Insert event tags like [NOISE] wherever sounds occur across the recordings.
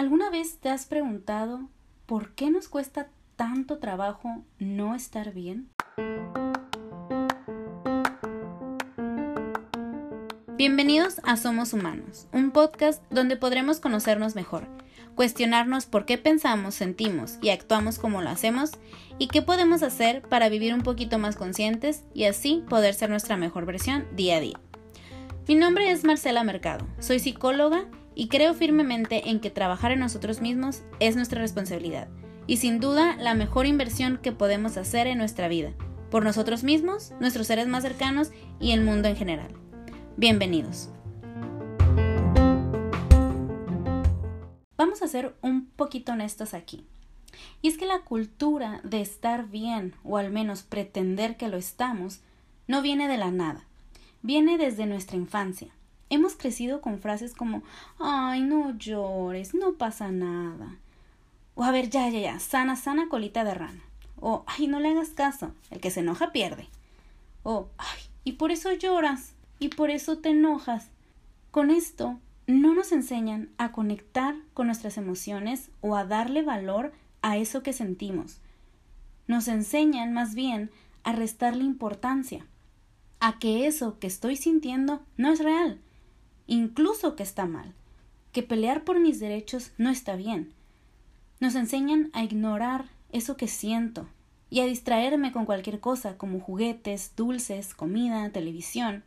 ¿Alguna vez te has preguntado por qué nos cuesta tanto trabajo no estar bien? Bienvenidos a Somos Humanos, un podcast donde podremos conocernos mejor, cuestionarnos por qué pensamos, sentimos y actuamos como lo hacemos y qué podemos hacer para vivir un poquito más conscientes y así poder ser nuestra mejor versión día a día. Mi nombre es Marcela Mercado, soy psicóloga y creo firmemente en que trabajar en nosotros mismos es nuestra responsabilidad y sin duda la mejor inversión que podemos hacer en nuestra vida, por nosotros mismos, nuestros seres más cercanos y el mundo en general. Bienvenidos. Vamos a ser un poquito honestos aquí. Y es que la cultura de estar bien, o al menos pretender que lo estamos, no viene de la nada, viene desde nuestra infancia. Hemos crecido con frases como ay, no llores, no pasa nada. O a ver, ya, ya, ya, sana, sana colita de rana. O ay, no le hagas caso, el que se enoja pierde. O ay, y por eso lloras y por eso te enojas. Con esto no nos enseñan a conectar con nuestras emociones o a darle valor a eso que sentimos. Nos enseñan más bien a restarle importancia, a que eso que estoy sintiendo no es real, incluso que está mal, que pelear por mis derechos no está bien. Nos enseñan a ignorar eso que siento y a distraerme con cualquier cosa como juguetes, dulces, comida, televisión.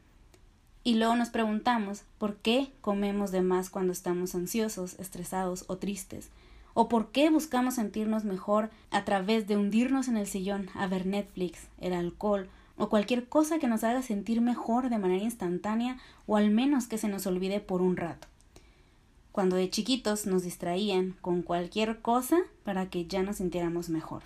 Y luego nos preguntamos por qué comemos de más cuando estamos ansiosos, estresados o tristes, o por qué buscamos sentirnos mejor a través de hundirnos en el sillón a ver Netflix, el alcohol o cualquier cosa que nos haga sentir mejor de manera instantánea o al menos que se nos olvide por un rato. Cuando de chiquitos nos distraían con cualquier cosa para que ya nos sintiéramos mejor.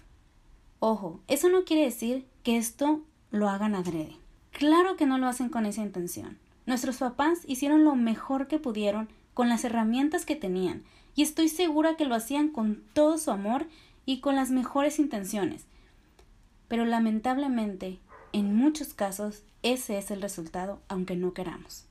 Ojo, eso no quiere decir que esto lo hagan adrede. Claro que no lo hacen con esa intención. Nuestros papás hicieron lo mejor que pudieron con las herramientas que tenían, y estoy segura que lo hacían con todo su amor y con las mejores intenciones. Pero lamentablemente, en muchos casos, ese es el resultado, aunque no queramos.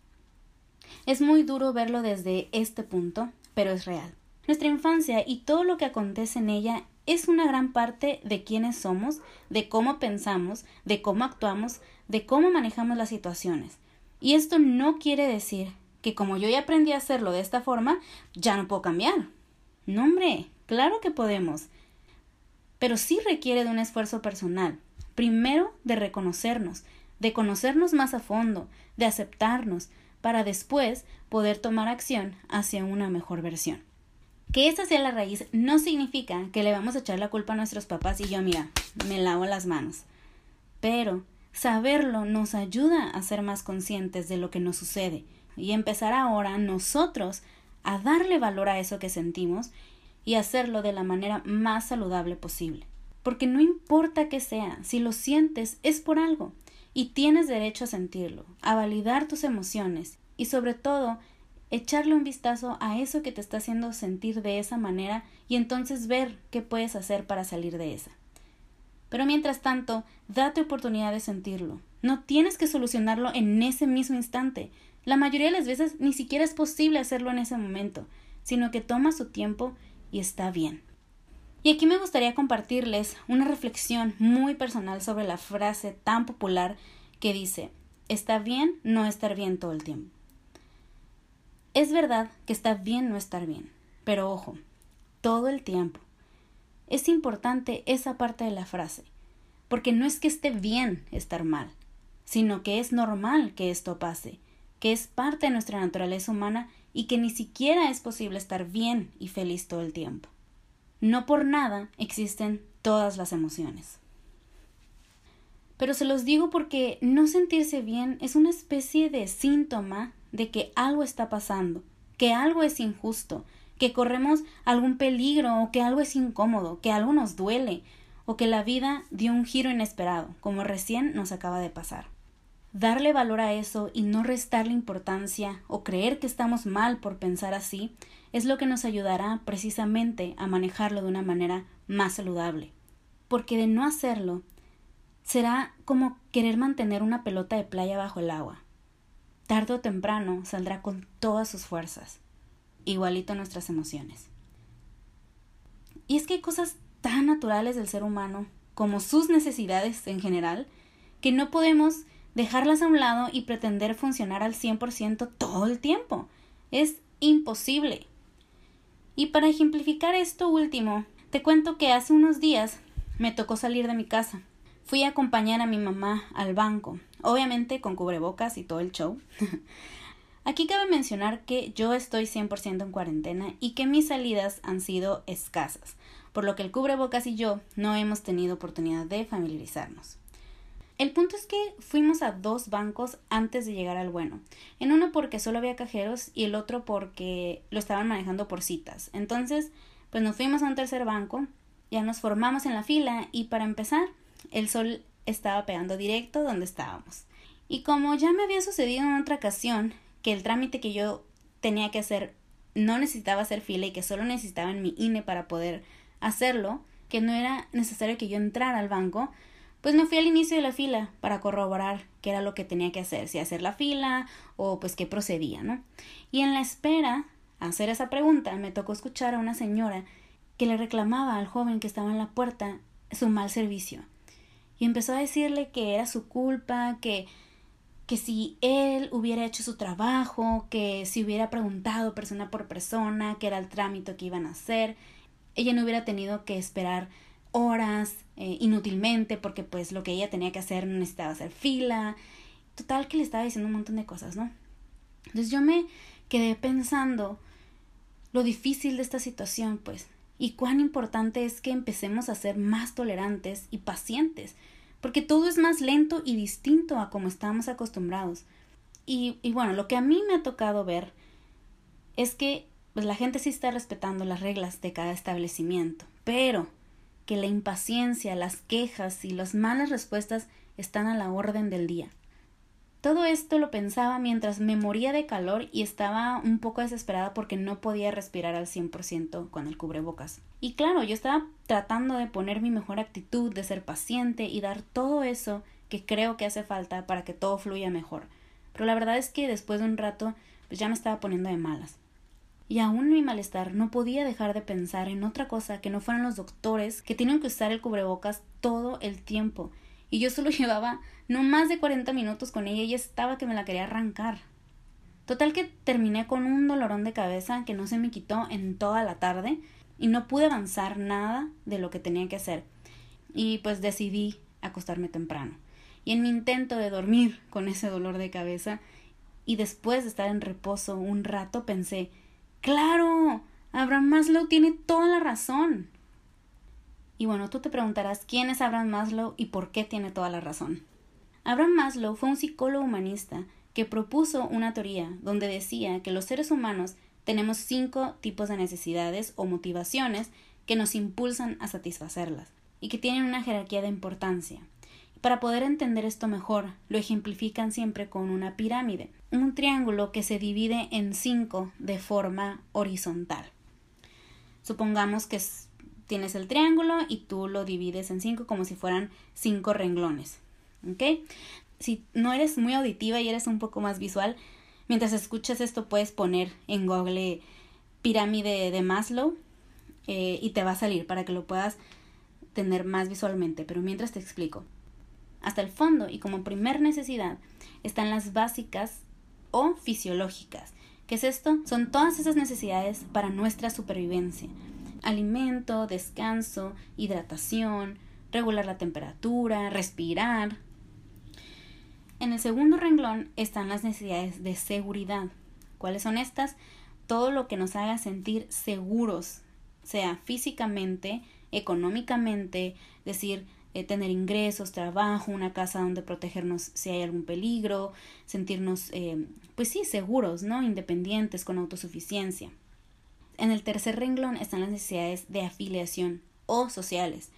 Es muy duro verlo desde este punto, pero es real. Nuestra infancia y todo lo que acontece en ella es una gran parte de quiénes somos, de cómo pensamos, de cómo actuamos, de cómo manejamos las situaciones. Y esto no quiere decir que como yo ya aprendí a hacerlo de esta forma, ya no puedo cambiar. No, hombre, claro que podemos. Pero sí requiere de un esfuerzo personal. Primero de reconocernos, de conocernos más a fondo, de aceptarnos, para después poder tomar acción hacia una mejor versión. Que esa sea la raíz no significa que le vamos a echar la culpa a nuestros papás y yo, mira, me lavo las manos. Pero Saberlo nos ayuda a ser más conscientes de lo que nos sucede y empezar ahora nosotros a darle valor a eso que sentimos y hacerlo de la manera más saludable posible. Porque no importa que sea, si lo sientes es por algo y tienes derecho a sentirlo, a validar tus emociones y sobre todo echarle un vistazo a eso que te está haciendo sentir de esa manera y entonces ver qué puedes hacer para salir de esa. Pero mientras tanto, date oportunidad de sentirlo. No tienes que solucionarlo en ese mismo instante. La mayoría de las veces ni siquiera es posible hacerlo en ese momento, sino que toma su tiempo y está bien. Y aquí me gustaría compartirles una reflexión muy personal sobre la frase tan popular que dice está bien no estar bien todo el tiempo. Es verdad que está bien no estar bien, pero ojo, todo el tiempo. Es importante esa parte de la frase, porque no es que esté bien estar mal, sino que es normal que esto pase, que es parte de nuestra naturaleza humana y que ni siquiera es posible estar bien y feliz todo el tiempo. No por nada existen todas las emociones. Pero se los digo porque no sentirse bien es una especie de síntoma de que algo está pasando, que algo es injusto, que corremos algún peligro o que algo es incómodo, que algo nos duele o que la vida dio un giro inesperado, como recién nos acaba de pasar. Darle valor a eso y no restarle importancia o creer que estamos mal por pensar así es lo que nos ayudará precisamente a manejarlo de una manera más saludable. Porque de no hacerlo, será como querer mantener una pelota de playa bajo el agua. Tardo o temprano saldrá con todas sus fuerzas igualito nuestras emociones. Y es que hay cosas tan naturales del ser humano, como sus necesidades en general, que no podemos dejarlas a un lado y pretender funcionar al 100% todo el tiempo. Es imposible. Y para ejemplificar esto último, te cuento que hace unos días me tocó salir de mi casa. Fui a acompañar a mi mamá al banco, obviamente con cubrebocas y todo el show. [LAUGHS] Aquí cabe mencionar que yo estoy 100% en cuarentena y que mis salidas han sido escasas, por lo que el cubrebocas y yo no hemos tenido oportunidad de familiarizarnos. El punto es que fuimos a dos bancos antes de llegar al bueno. En uno porque solo había cajeros y el otro porque lo estaban manejando por citas. Entonces, pues nos fuimos a un tercer banco, ya nos formamos en la fila y para empezar, el sol estaba pegando directo donde estábamos. Y como ya me había sucedido en otra ocasión, que el trámite que yo tenía que hacer no necesitaba hacer fila y que solo necesitaba en mi INE para poder hacerlo, que no era necesario que yo entrara al banco, pues me fui al inicio de la fila para corroborar qué era lo que tenía que hacer, si hacer la fila o pues qué procedía, ¿no? Y en la espera a hacer esa pregunta me tocó escuchar a una señora que le reclamaba al joven que estaba en la puerta su mal servicio. Y empezó a decirle que era su culpa, que que si él hubiera hecho su trabajo, que si hubiera preguntado persona por persona qué era el trámite que iban a hacer, ella no hubiera tenido que esperar horas eh, inútilmente porque pues lo que ella tenía que hacer no necesitaba hacer fila. Total que le estaba diciendo un montón de cosas, ¿no? Entonces yo me quedé pensando lo difícil de esta situación, pues, y cuán importante es que empecemos a ser más tolerantes y pacientes porque todo es más lento y distinto a como estamos acostumbrados. Y, y bueno, lo que a mí me ha tocado ver es que pues, la gente sí está respetando las reglas de cada establecimiento, pero que la impaciencia, las quejas y las malas respuestas están a la orden del día. Todo esto lo pensaba mientras me moría de calor y estaba un poco desesperada porque no podía respirar al 100% con el cubrebocas. Y claro, yo estaba tratando de poner mi mejor actitud, de ser paciente y dar todo eso que creo que hace falta para que todo fluya mejor. Pero la verdad es que después de un rato pues ya me estaba poniendo de malas. Y aún mi malestar no podía dejar de pensar en otra cosa que no fueran los doctores que tienen que usar el cubrebocas todo el tiempo y yo solo [LAUGHS] llevaba no más de 40 minutos con ella y estaba que me la quería arrancar. Total que terminé con un dolorón de cabeza que no se me quitó en toda la tarde y no pude avanzar nada de lo que tenía que hacer. Y pues decidí acostarme temprano. Y en mi intento de dormir con ese dolor de cabeza y después de estar en reposo un rato pensé, claro, Abraham Maslow tiene toda la razón. Y bueno, tú te preguntarás quién es Abraham Maslow y por qué tiene toda la razón. Abraham Maslow fue un psicólogo humanista que propuso una teoría donde decía que los seres humanos tenemos cinco tipos de necesidades o motivaciones que nos impulsan a satisfacerlas y que tienen una jerarquía de importancia. Para poder entender esto mejor, lo ejemplifican siempre con una pirámide, un triángulo que se divide en cinco de forma horizontal. Supongamos que tienes el triángulo y tú lo divides en cinco como si fueran cinco renglones. Si no eres muy auditiva y eres un poco más visual, mientras escuchas esto puedes poner en Google pirámide de Maslow eh, y te va a salir para que lo puedas tener más visualmente. Pero mientras te explico. Hasta el fondo y como primer necesidad están las básicas o fisiológicas. ¿Qué es esto? Son todas esas necesidades para nuestra supervivencia alimento, descanso, hidratación, regular la temperatura, respirar. En el segundo renglón están las necesidades de seguridad. ¿Cuáles son estas? Todo lo que nos haga sentir seguros, sea físicamente, económicamente, decir, eh, tener ingresos, trabajo, una casa donde protegernos si hay algún peligro, sentirnos, eh, pues sí, seguros, ¿no? Independientes, con autosuficiencia. En el tercer renglón están las necesidades de afiliación o sociales,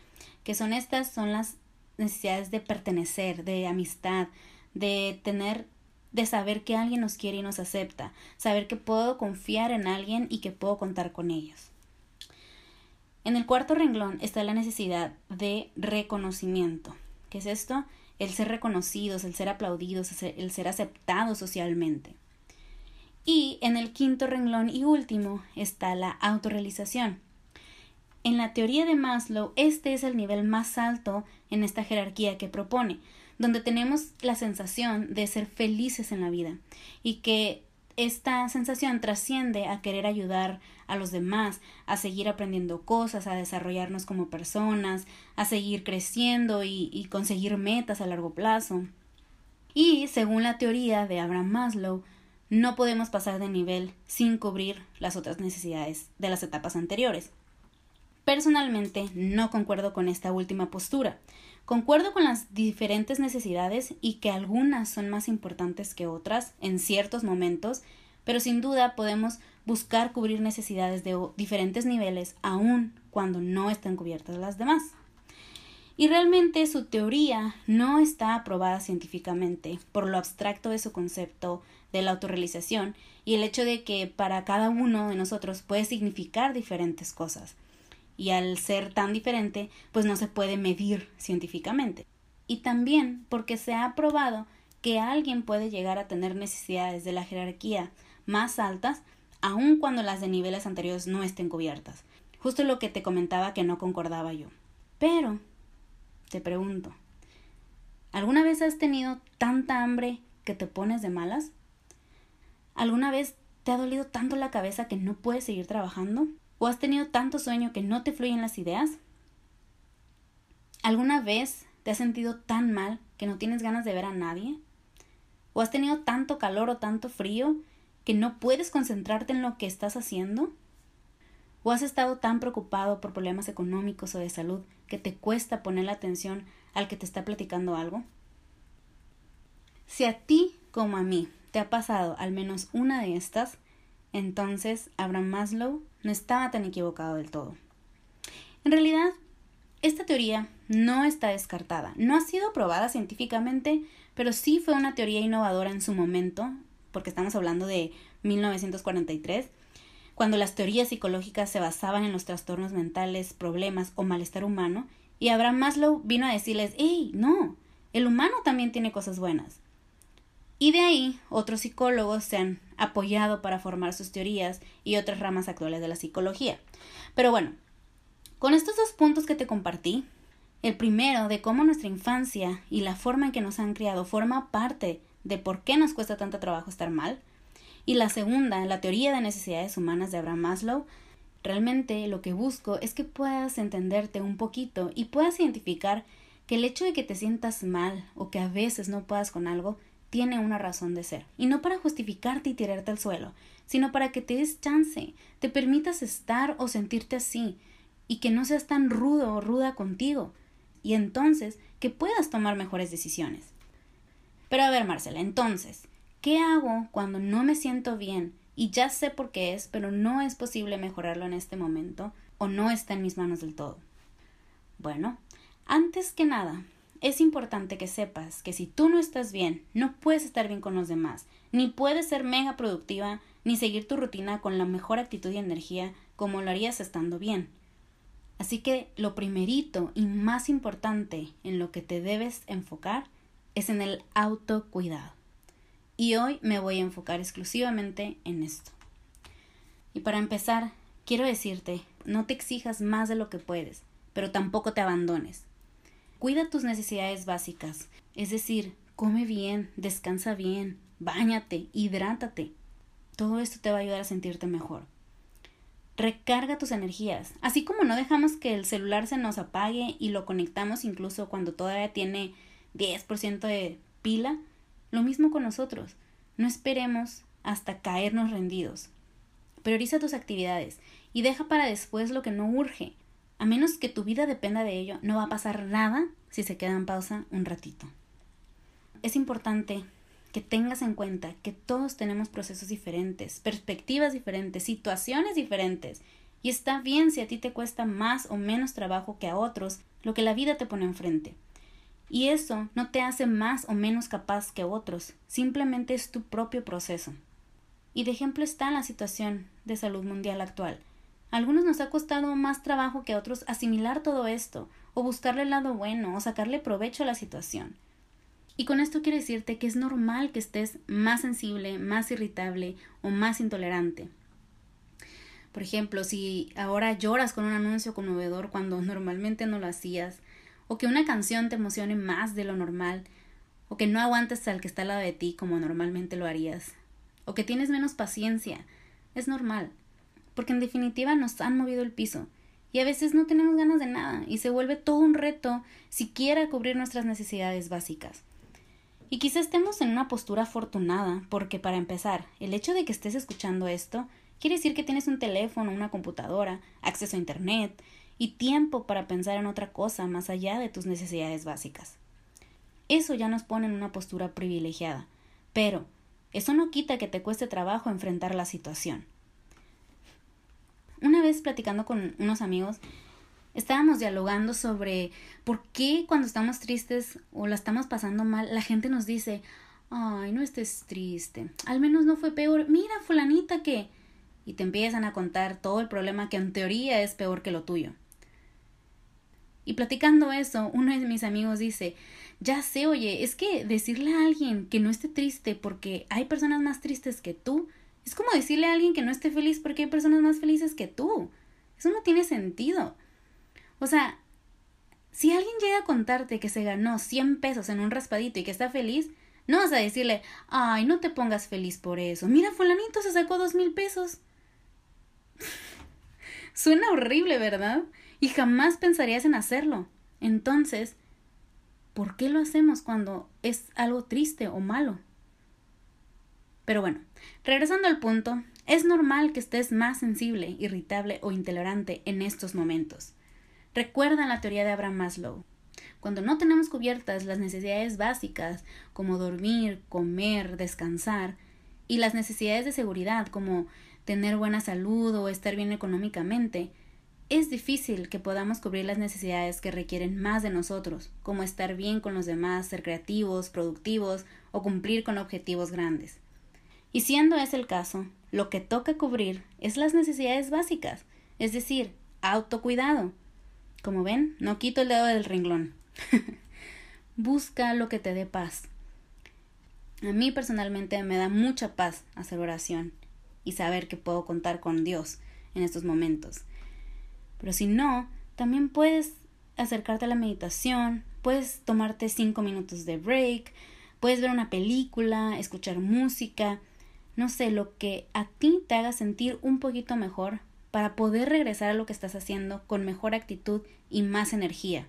que son estas, son las necesidades de pertenecer, de amistad, de tener, de saber que alguien nos quiere y nos acepta, saber que puedo confiar en alguien y que puedo contar con ellos. En el cuarto renglón está la necesidad de reconocimiento. ¿Qué es esto? El ser reconocidos, el ser aplaudidos, el ser aceptados socialmente. Y en el quinto renglón y último está la autorrealización. En la teoría de Maslow, este es el nivel más alto en esta jerarquía que propone, donde tenemos la sensación de ser felices en la vida y que esta sensación trasciende a querer ayudar a los demás, a seguir aprendiendo cosas, a desarrollarnos como personas, a seguir creciendo y, conseguir metas a largo plazo. Y, según la teoría de Abraham Maslow, no podemos pasar de nivel sin cubrir las otras necesidades de las etapas anteriores. Personalmente no concuerdo con esta última postura. Concuerdo con las diferentes necesidades y que algunas son más importantes que otras en ciertos momentos, pero sin duda podemos buscar cubrir necesidades de diferentes niveles aun cuando no estén cubiertas las demás. Y realmente su teoría no está aprobada científicamente por lo abstracto de su concepto de la autorrealización y el hecho de que para cada uno de nosotros puede significar diferentes cosas y al ser tan diferente, pues no se puede medir científicamente. Y también porque se ha probado que alguien puede llegar a tener necesidades de la jerarquía más altas, aun cuando las de niveles anteriores no estén cubiertas. Justo lo que te comentaba que no concordaba yo. Pero, te pregunto, ¿alguna vez has tenido tanta hambre que te pones de malas? ¿Alguna vez te ha dolido tanto la cabeza que no puedes seguir trabajando? ¿O has tenido tanto sueño que no te fluyen las ideas? ¿Alguna vez te has sentido tan mal que no tienes ganas de ver a nadie? ¿O has tenido tanto calor o tanto frío que no puedes concentrarte en lo que estás haciendo? ¿O has estado tan preocupado por problemas económicos o de salud que te cuesta poner la atención al que te está platicando algo? Si a ti como a mí te ha pasado al menos una de estas, entonces Abraham Maslow no estaba tan equivocado del todo. En realidad, esta teoría no está descartada, no ha sido probada científicamente, pero sí fue una teoría innovadora en su momento, porque estamos hablando de 1943, cuando las teorías psicológicas se basaban en los trastornos mentales, problemas o malestar humano, y Abraham Maslow vino a decirles, ¡Ey, no! El humano también tiene cosas buenas. Y de ahí otros psicólogos se han apoyado para formar sus teorías y otras ramas actuales de la psicología. Pero bueno, con estos dos puntos que te compartí, el primero de cómo nuestra infancia y la forma en que nos han criado forma parte de por qué nos cuesta tanto trabajo estar mal, y la segunda, la teoría de necesidades humanas de Abraham Maslow, realmente lo que busco es que puedas entenderte un poquito y puedas identificar que el hecho de que te sientas mal o que a veces no puedas con algo tiene una razón de ser. Y no para justificarte y tirarte al suelo, sino para que te des chance, te permitas estar o sentirte así, y que no seas tan rudo o ruda contigo, y entonces que puedas tomar mejores decisiones. Pero a ver, Marcela, entonces, ¿qué hago cuando no me siento bien y ya sé por qué es, pero no es posible mejorarlo en este momento o no está en mis manos del todo? Bueno, antes que nada, es importante que sepas que si tú no estás bien, no puedes estar bien con los demás, ni puedes ser mega productiva, ni seguir tu rutina con la mejor actitud y energía como lo harías estando bien. Así que lo primerito y más importante en lo que te debes enfocar es en el autocuidado. Y hoy me voy a enfocar exclusivamente en esto. Y para empezar, quiero decirte, no te exijas más de lo que puedes, pero tampoco te abandones. Cuida tus necesidades básicas, es decir, come bien, descansa bien, báñate, hidrátate. Todo esto te va a ayudar a sentirte mejor. Recarga tus energías, así como no dejamos que el celular se nos apague y lo conectamos incluso cuando todavía tiene 10% de pila, lo mismo con nosotros. No esperemos hasta caernos rendidos. Prioriza tus actividades y deja para después lo que no urge. A menos que tu vida dependa de ello, no va a pasar nada si se queda en pausa un ratito. Es importante que tengas en cuenta que todos tenemos procesos diferentes, perspectivas diferentes, situaciones diferentes, y está bien si a ti te cuesta más o menos trabajo que a otros lo que la vida te pone enfrente. Y eso no te hace más o menos capaz que otros, simplemente es tu propio proceso. Y de ejemplo está la situación de salud mundial actual algunos nos ha costado más trabajo que a otros asimilar todo esto, o buscarle el lado bueno, o sacarle provecho a la situación. Y con esto quiero decirte que es normal que estés más sensible, más irritable o más intolerante. Por ejemplo, si ahora lloras con un anuncio conmovedor cuando [LAUGHS] normalmente no lo hacías, o que una canción te emocione más de lo normal, o que no aguantes al que está al lado de ti como normalmente lo harías, o que tienes menos paciencia, es normal, porque en definitiva nos han movido el piso, y a veces no tenemos ganas de nada, y se vuelve todo un reto siquiera cubrir nuestras necesidades básicas. Y quizá estemos en una postura afortunada, porque para empezar, el hecho de que estés escuchando esto quiere decir que tienes un teléfono, una computadora, acceso a Internet y tiempo para pensar en otra cosa más allá de tus necesidades básicas. Eso ya nos pone en una postura privilegiada, pero eso no quita que te cueste trabajo enfrentar la situación. Una vez platicando con unos amigos, estábamos dialogando sobre por qué cuando estamos tristes o la estamos pasando mal, la gente nos dice, ay, no estés triste, al menos no fue peor, mira, fulanita que... Y te empiezan a contar todo el problema que en teoría es peor que lo tuyo. Y platicando eso, uno de mis amigos dice, ya sé, oye, es que decirle a alguien que no esté triste porque hay personas más tristes que tú, es como decirle a alguien que no esté feliz porque hay personas más felices que tú. Eso no tiene sentido. O sea, si alguien llega a contarte que se ganó 100 pesos en un raspadito y que está feliz, no vas a decirle, ay, no te pongas feliz por eso. Mira, fulanito se sacó dos mil pesos. [LAUGHS] Suena horrible, ¿verdad? Y jamás pensarías en hacerlo. Entonces, ¿por qué lo hacemos cuando es algo triste o malo? Pero bueno, regresando al punto, es normal que estés más sensible, irritable o intolerante en estos momentos. Recuerda la teoría de Abraham Maslow. Cuando no tenemos cubiertas las necesidades básicas como dormir, comer, descansar, y las necesidades de seguridad como tener buena salud o estar bien económicamente, es difícil que podamos cubrir las necesidades que requieren más de nosotros, como estar bien con los demás, ser creativos, productivos o cumplir con objetivos grandes. Y siendo ese el caso, lo que toca cubrir es las necesidades básicas, es decir, autocuidado, como ven, no quito el dedo del renglón. [LAUGHS] Busca lo que te dé paz. A mí personalmente me da mucha paz hacer oración y saber que puedo contar con Dios en estos momentos. Pero si no, también puedes acercarte a la meditación, puedes tomarte cinco minutos de break, puedes ver una película, escuchar música, no sé, lo que a ti te haga sentir un poquito mejor para poder regresar a lo que estás haciendo con mejor actitud y más energía.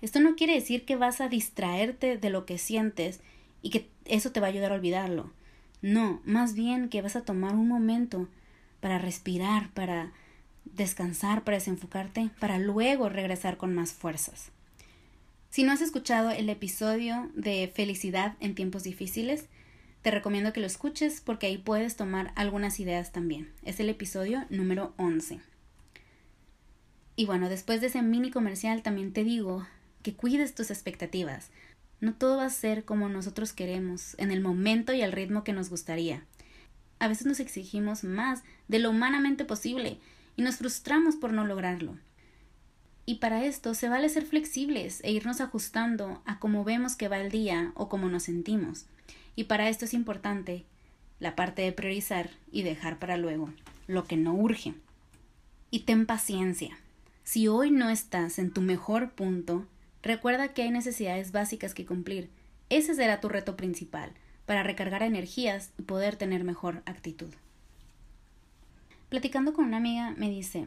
Esto no quiere decir que vas a distraerte de lo que sientes y que eso te va a ayudar a olvidarlo. No, más bien que vas a tomar un momento para respirar, para descansar, para desenfocarte, para luego regresar con más fuerzas. Si no has escuchado el episodio de Felicidad en tiempos difíciles, te recomiendo que lo escuches porque ahí puedes tomar algunas ideas también. Es el episodio número 11. Y bueno, después de ese mini comercial también te digo que cuides tus expectativas. No todo va a ser como nosotros queremos, en el momento y al ritmo que nos gustaría. A veces nos exigimos más de lo humanamente posible y nos frustramos por no lograrlo. Y para esto se vale ser flexibles e irnos ajustando a cómo vemos que va el día o cómo nos sentimos. Y para esto es importante la parte de priorizar y dejar para luego lo que no urge. Y ten paciencia. Si hoy no estás en tu mejor punto, recuerda que hay necesidades básicas que cumplir. Ese será tu reto principal para recargar energías y poder tener mejor actitud. Platicando con una amiga me dice,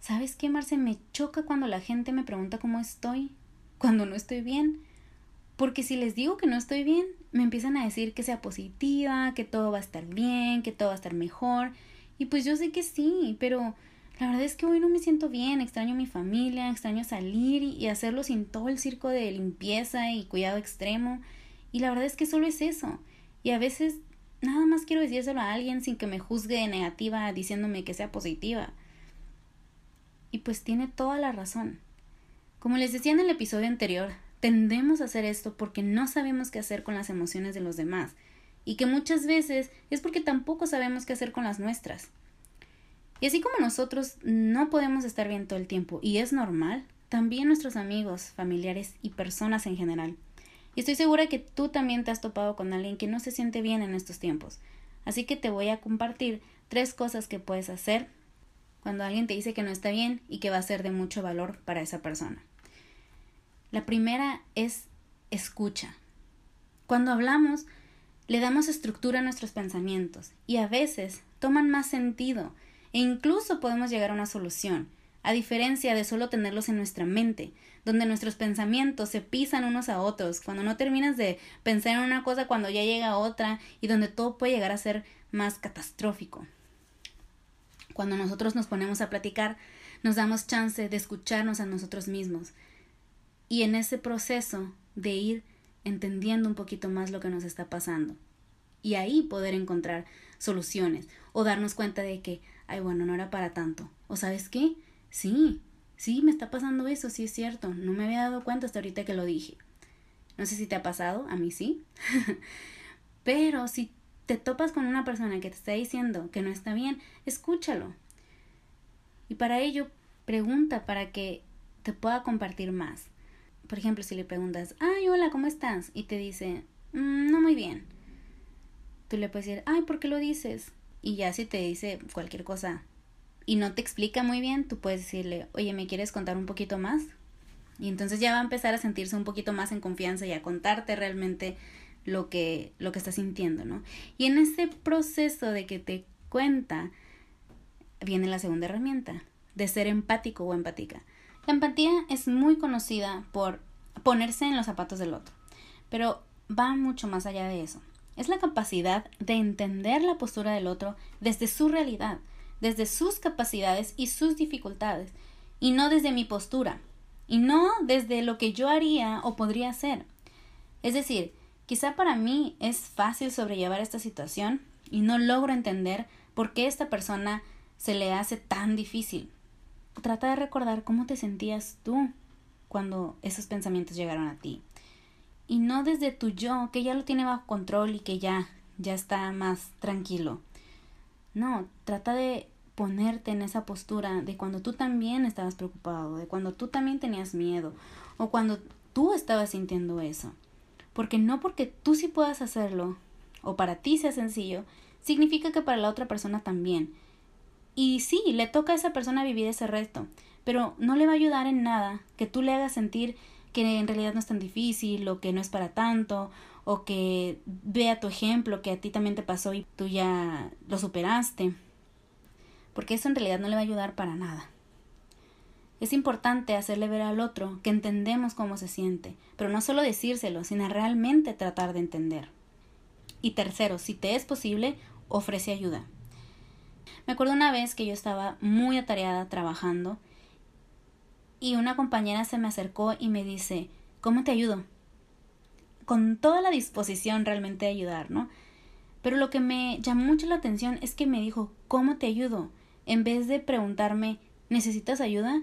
¿sabes qué, Marce? Me choca cuando la gente me pregunta cómo estoy, cuando no estoy bien. Porque si les digo que no estoy bien, me empiezan a decir que sea positiva, que todo va a estar bien, que todo va a estar mejor. Y pues yo sé que sí, pero la verdad es que hoy no me siento bien, extraño a mi familia, extraño salir y hacerlo sin todo el circo de limpieza y cuidado extremo. Y la verdad es que solo es eso. Y a veces nada más quiero decírselo a alguien sin que me juzgue negativa diciéndome que sea positiva. Y pues tiene toda la razón. Como les decía en el episodio anterior, tendemos a hacer esto porque no sabemos qué hacer con las emociones de los demás y que muchas veces es porque tampoco sabemos qué hacer con las nuestras. Y así como nosotros no podemos estar bien todo el tiempo y es normal, también nuestros amigos, familiares y personas en general. Y estoy segura que tú también te has topado con alguien que no se siente bien en estos tiempos. Así que te voy a compartir tres cosas que puedes hacer cuando alguien te dice que no está bien y que va a ser de mucho valor para esa persona. La primera es escucha. Cuando hablamos, le damos estructura a nuestros pensamientos y a veces toman más sentido e incluso podemos llegar a una solución, a diferencia de solo tenerlos en nuestra mente, donde nuestros pensamientos se pisan unos a otros, cuando no terminas de pensar en una cosa cuando ya llega otra y donde todo puede llegar a ser más catastrófico. Cuando nosotros nos ponemos a platicar, nos damos chance de escucharnos a nosotros mismos y en ese proceso de ir entendiendo un poquito más lo que nos está pasando y ahí poder encontrar soluciones o darnos cuenta de que, ay, bueno, no era para tanto. O sabes qué? Sí, sí, me está pasando eso, sí es cierto. No me había dado cuenta hasta ahorita que lo dije. No sé si te ha pasado, a mí sí. [LAUGHS] Pero si te topas con una persona que te está diciendo que no está bien, escúchalo. Y para ello, pregunta para que te pueda compartir más. Por ejemplo, si le preguntas, ay, hola, ¿cómo estás? Y te dice, mm, no muy bien tú le puedes decir, ay, ¿por qué lo dices? Y ya si te dice cualquier cosa y no te explica muy bien, tú puedes decirle, oye, ¿me quieres contar un poquito más? Y entonces ya va a empezar a sentirse un poquito más en confianza y a contarte realmente lo que, lo que está sintiendo, ¿no? Y en ese proceso de que te cuenta, viene la segunda herramienta, de ser empático o empática. La empatía es muy conocida por ponerse en los zapatos del otro, pero va mucho más allá de eso es la capacidad de entender la postura del otro desde su realidad, desde sus capacidades y sus dificultades, y no desde mi postura, y no desde lo que yo haría o podría hacer. Es decir, quizá para mí es fácil sobrellevar esta situación y no logro entender por qué esta persona se le hace tan difícil. Trata de recordar cómo te sentías tú cuando esos pensamientos llegaron a ti y no desde tu yo, que ya lo tiene bajo control y que ya, ya está más tranquilo. No, trata de ponerte en esa postura de cuando tú también estabas preocupado, de cuando tú también tenías miedo o cuando tú estabas sintiendo eso. Porque no porque tú sí puedas hacerlo o para ti sea sencillo, significa que para la otra persona también. Y sí, le toca a esa persona vivir ese reto, pero no le va a ayudar en nada que tú le hagas sentir que en realidad no es tan difícil o que no es para tanto o que vea tu ejemplo que a ti también te pasó y tú ya lo superaste. Porque eso en realidad no le va a ayudar para nada. Es importante hacerle ver al otro que entendemos cómo se siente, pero no solo decírselo, sino realmente tratar de entender. Y tercero, si te es posible, ofrece ayuda. Me acuerdo una vez que yo estaba muy atareada trabajando y una compañera se me acercó y me dice, ¿cómo te ayudo? Con toda la disposición realmente de ayudar, ¿no? Pero lo que me llamó mucho la atención es que me dijo, ¿cómo te ayudo? En vez de preguntarme, ¿necesitas ayuda?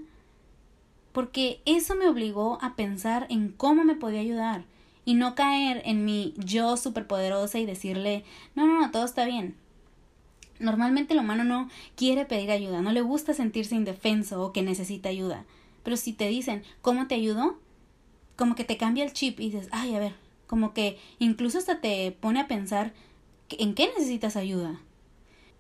Porque eso me obligó a pensar en cómo me podía ayudar y no caer en mi yo superpoderosa y decirle, no, no, no, todo está bien. Normalmente el humano no quiere pedir ayuda, no le gusta sentirse indefenso o que necesita ayuda. Pero si te dicen, ¿cómo te ayudo? Como que te cambia el chip y dices, ay, a ver, como que incluso hasta te pone a pensar en qué necesitas ayuda.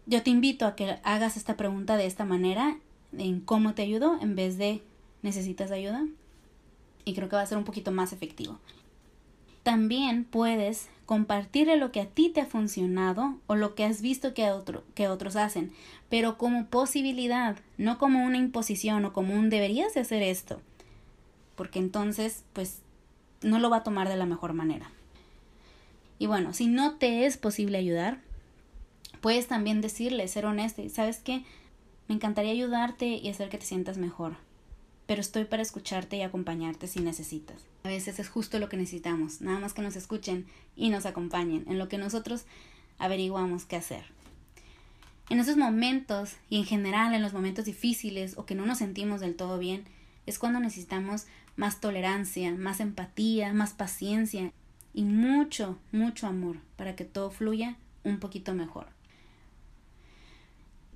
Yo te invito a que hagas esta pregunta de esta manera, en cómo te ayudo, en vez de necesitas ayuda. Y creo que va a ser un poquito más efectivo. También puedes compartirle lo que a ti te ha funcionado o lo que has visto que, otro, que otros hacen, pero como posibilidad, no como una imposición o como un deberías de hacer esto, porque entonces pues no lo va a tomar de la mejor manera. Y bueno, si no te es posible ayudar, puedes también decirle, ser honesto, sabes qué, me encantaría ayudarte y hacer que te sientas mejor pero estoy para escucharte y acompañarte si necesitas. A veces es justo lo que necesitamos, nada más que nos escuchen y nos acompañen en lo que nosotros averiguamos qué hacer. En esos momentos y en general en los momentos difíciles o que no nos sentimos del todo bien, es cuando necesitamos más tolerancia, más empatía, más paciencia y mucho, mucho amor para que todo fluya un poquito mejor.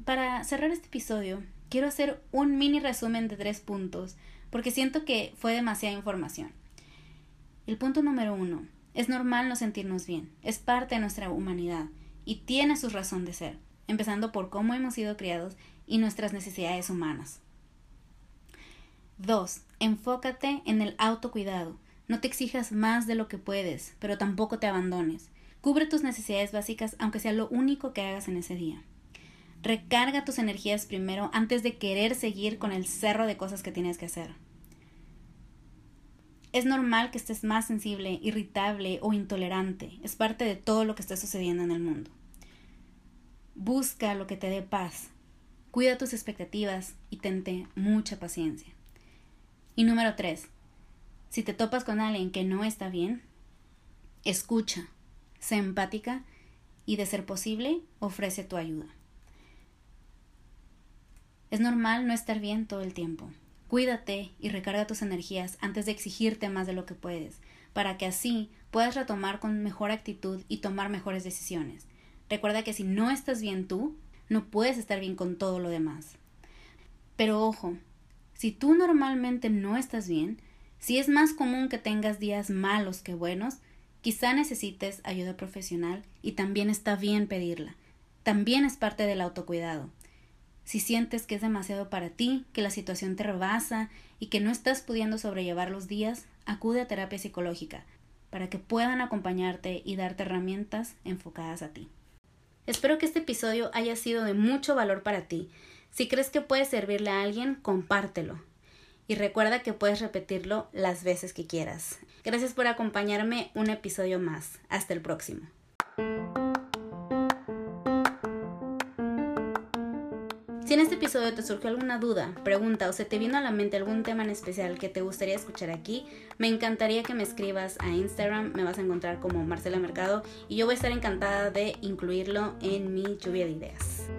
Para cerrar este episodio, quiero hacer un mini resumen de tres puntos, porque siento que fue demasiada información. El punto número uno, es normal no sentirnos bien, es parte de nuestra humanidad y tiene su razón de ser. empezando por cómo hemos sido criados y nuestras necesidades humanas. 2. Enfócate en el autocuidado. No te exijas más de lo que puedes, pero tampoco te abandones. Cubre tus necesidades básicas aunque sea lo único que hagas en ese día. Recarga tus energías primero antes de querer seguir con el cerro de cosas que tienes que hacer. Es normal que estés más sensible, irritable o intolerante. Es parte de todo lo que está sucediendo en el mundo. Busca lo que te dé paz. Cuida tus expectativas y tente mucha paciencia. Y número 3. Si te topas con alguien que no está bien, escucha, sé empática y de ser posible, ofrece tu ayuda. Es normal no estar bien todo el tiempo. Cuídate y recarga tus energías antes de exigirte más de lo que puedes, para que así puedas retomar con mejor actitud y tomar mejores decisiones. Recuerda que si no estás bien tú, no puedes estar bien con todo lo demás. Pero ojo, si tú normalmente no estás bien, si es más común que tengas días malos que buenos, quizá necesites ayuda profesional y también está bien pedirla. También es parte del autocuidado. Si sientes que es demasiado para ti, que la situación te rebasa y que no estás pudiendo sobrellevar los días, acude a terapia psicológica para que puedan acompañarte y darte herramientas enfocadas a ti. Espero que este episodio haya sido de mucho valor para ti. Si crees que puede servirle a alguien, compártelo. Y recuerda que puedes repetirlo las veces que quieras. Gracias por acompañarme un episodio más. Hasta el próximo. Si en este episodio te surgió alguna duda, pregunta o se te vino a la mente algún tema en especial que te gustaría escuchar aquí, me encantaría que me escribas a Instagram, me vas a encontrar como Marcela Mercado y yo voy a estar encantada de incluirlo en mi lluvia de ideas.